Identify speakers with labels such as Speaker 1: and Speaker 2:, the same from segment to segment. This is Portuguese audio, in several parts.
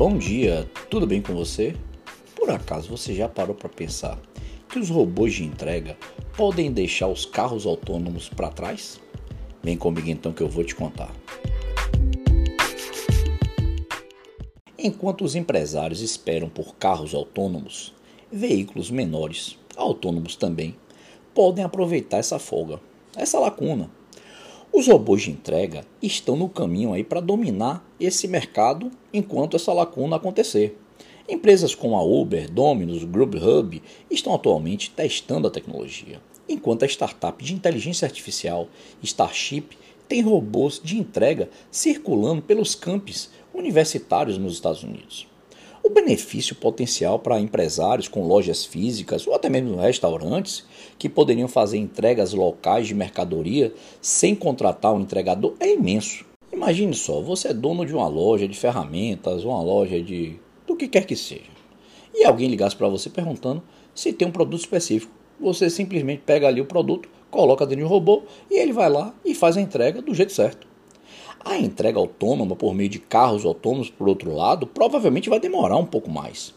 Speaker 1: Bom dia, tudo bem com você? Por acaso você já parou para pensar que os robôs de entrega podem deixar os carros autônomos para trás? Vem comigo então que eu vou te contar. Enquanto os empresários esperam por carros autônomos, veículos menores, autônomos também, podem aproveitar essa folga, essa lacuna. Os robôs de entrega estão no caminho aí para dominar esse mercado enquanto essa lacuna acontecer. Empresas como a Uber, Domino's, Grubhub estão atualmente testando a tecnologia, enquanto a startup de inteligência artificial Starship tem robôs de entrega circulando pelos campos universitários nos Estados Unidos. O benefício potencial para empresários com lojas físicas ou até mesmo restaurantes que poderiam fazer entregas locais de mercadoria sem contratar um entregador é imenso. Imagine só, você é dono de uma loja de ferramentas, uma loja de do que quer que seja. E alguém ligasse para você perguntando se tem um produto específico. Você simplesmente pega ali o produto, coloca dentro de um robô e ele vai lá e faz a entrega do jeito certo. A entrega autônoma por meio de carros autônomos, por outro lado, provavelmente vai demorar um pouco mais.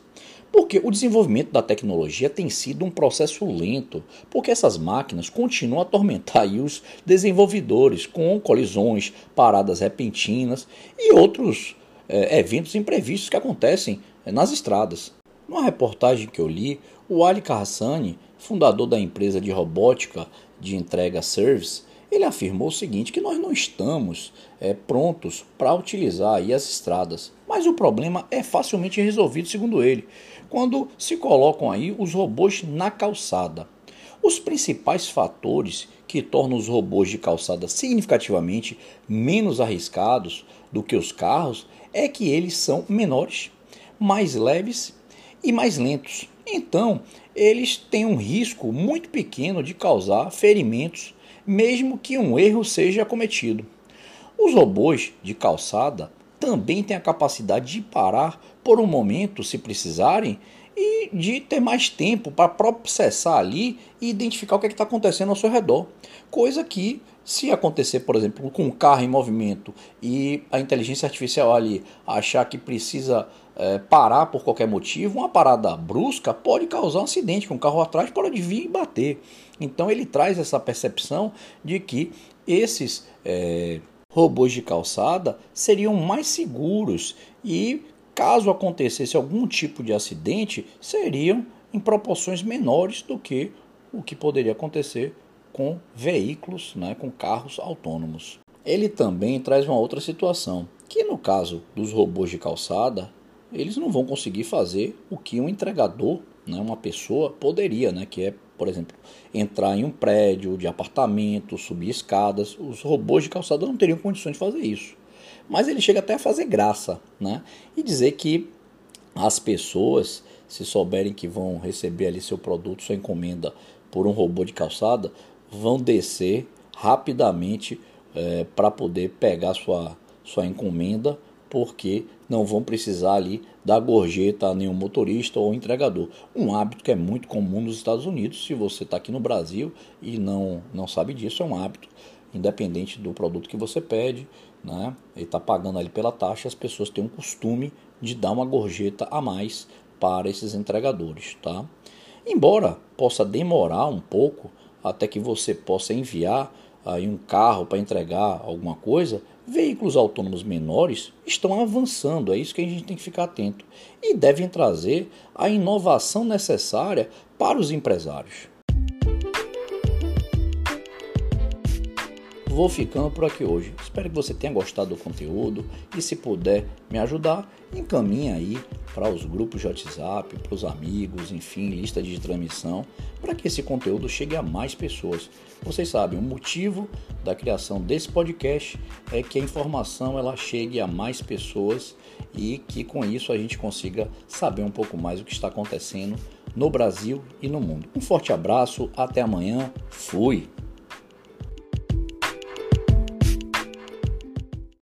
Speaker 1: Porque o desenvolvimento da tecnologia tem sido um processo lento, porque essas máquinas continuam a atormentar os desenvolvedores com colisões, paradas repentinas e outros é, eventos imprevistos que acontecem nas estradas. Numa reportagem que eu li, o Ali Carhassani, fundador da empresa de robótica de entrega Service, ele afirmou o seguinte, que nós não estamos é, prontos para utilizar as estradas, mas o problema é facilmente resolvido, segundo ele, quando se colocam aí os robôs na calçada. Os principais fatores que tornam os robôs de calçada significativamente menos arriscados do que os carros é que eles são menores, mais leves e mais lentos. Então, eles têm um risco muito pequeno de causar ferimentos mesmo que um erro seja cometido. Os robôs de calçada também têm a capacidade de parar por um momento, se precisarem, e de ter mais tempo para processar ali e identificar o que é está acontecendo ao seu redor. Coisa que, se acontecer, por exemplo, com um carro em movimento e a inteligência artificial ali achar que precisa é, parar por qualquer motivo, uma parada brusca pode causar um acidente, que um carro atrás pode vir e bater. Então ele traz essa percepção de que esses é, robôs de calçada seriam mais seguros e, caso acontecesse algum tipo de acidente, seriam em proporções menores do que o que poderia acontecer com veículos, né, com carros autônomos. Ele também traz uma outra situação, que no caso dos robôs de calçada, eles não vão conseguir fazer o que um entregador, né, uma pessoa, poderia, né, que é, por exemplo, entrar em um prédio de apartamento, subir escadas. Os robôs de calçada não teriam condições de fazer isso. Mas ele chega até a fazer graça né, e dizer que as pessoas, se souberem que vão receber ali seu produto, sua encomenda por um robô de calçada, vão descer rapidamente é, para poder pegar sua, sua encomenda porque não vão precisar ali dar gorjeta a nenhum motorista ou entregador. Um hábito que é muito comum nos Estados Unidos. Se você está aqui no Brasil e não, não sabe disso, é um hábito, independente do produto que você pede, né? Ele está pagando ali pela taxa, as pessoas têm um costume de dar uma gorjeta a mais para esses entregadores, tá? Embora possa demorar um pouco até que você possa enviar aí um carro para entregar alguma coisa, veículos autônomos menores estão avançando, é isso que a gente tem que ficar atento e devem trazer a inovação necessária para os empresários. Vou ficando por aqui hoje. Espero que você tenha gostado do conteúdo e se puder me ajudar, encaminhe aí para os grupos de WhatsApp, para os amigos, enfim, lista de transmissão, para que esse conteúdo chegue a mais pessoas. Vocês sabem, o motivo da criação desse podcast é que a informação ela chegue a mais pessoas e que com isso a gente consiga saber um pouco mais o que está acontecendo no Brasil e no mundo. Um forte abraço, até amanhã, fui!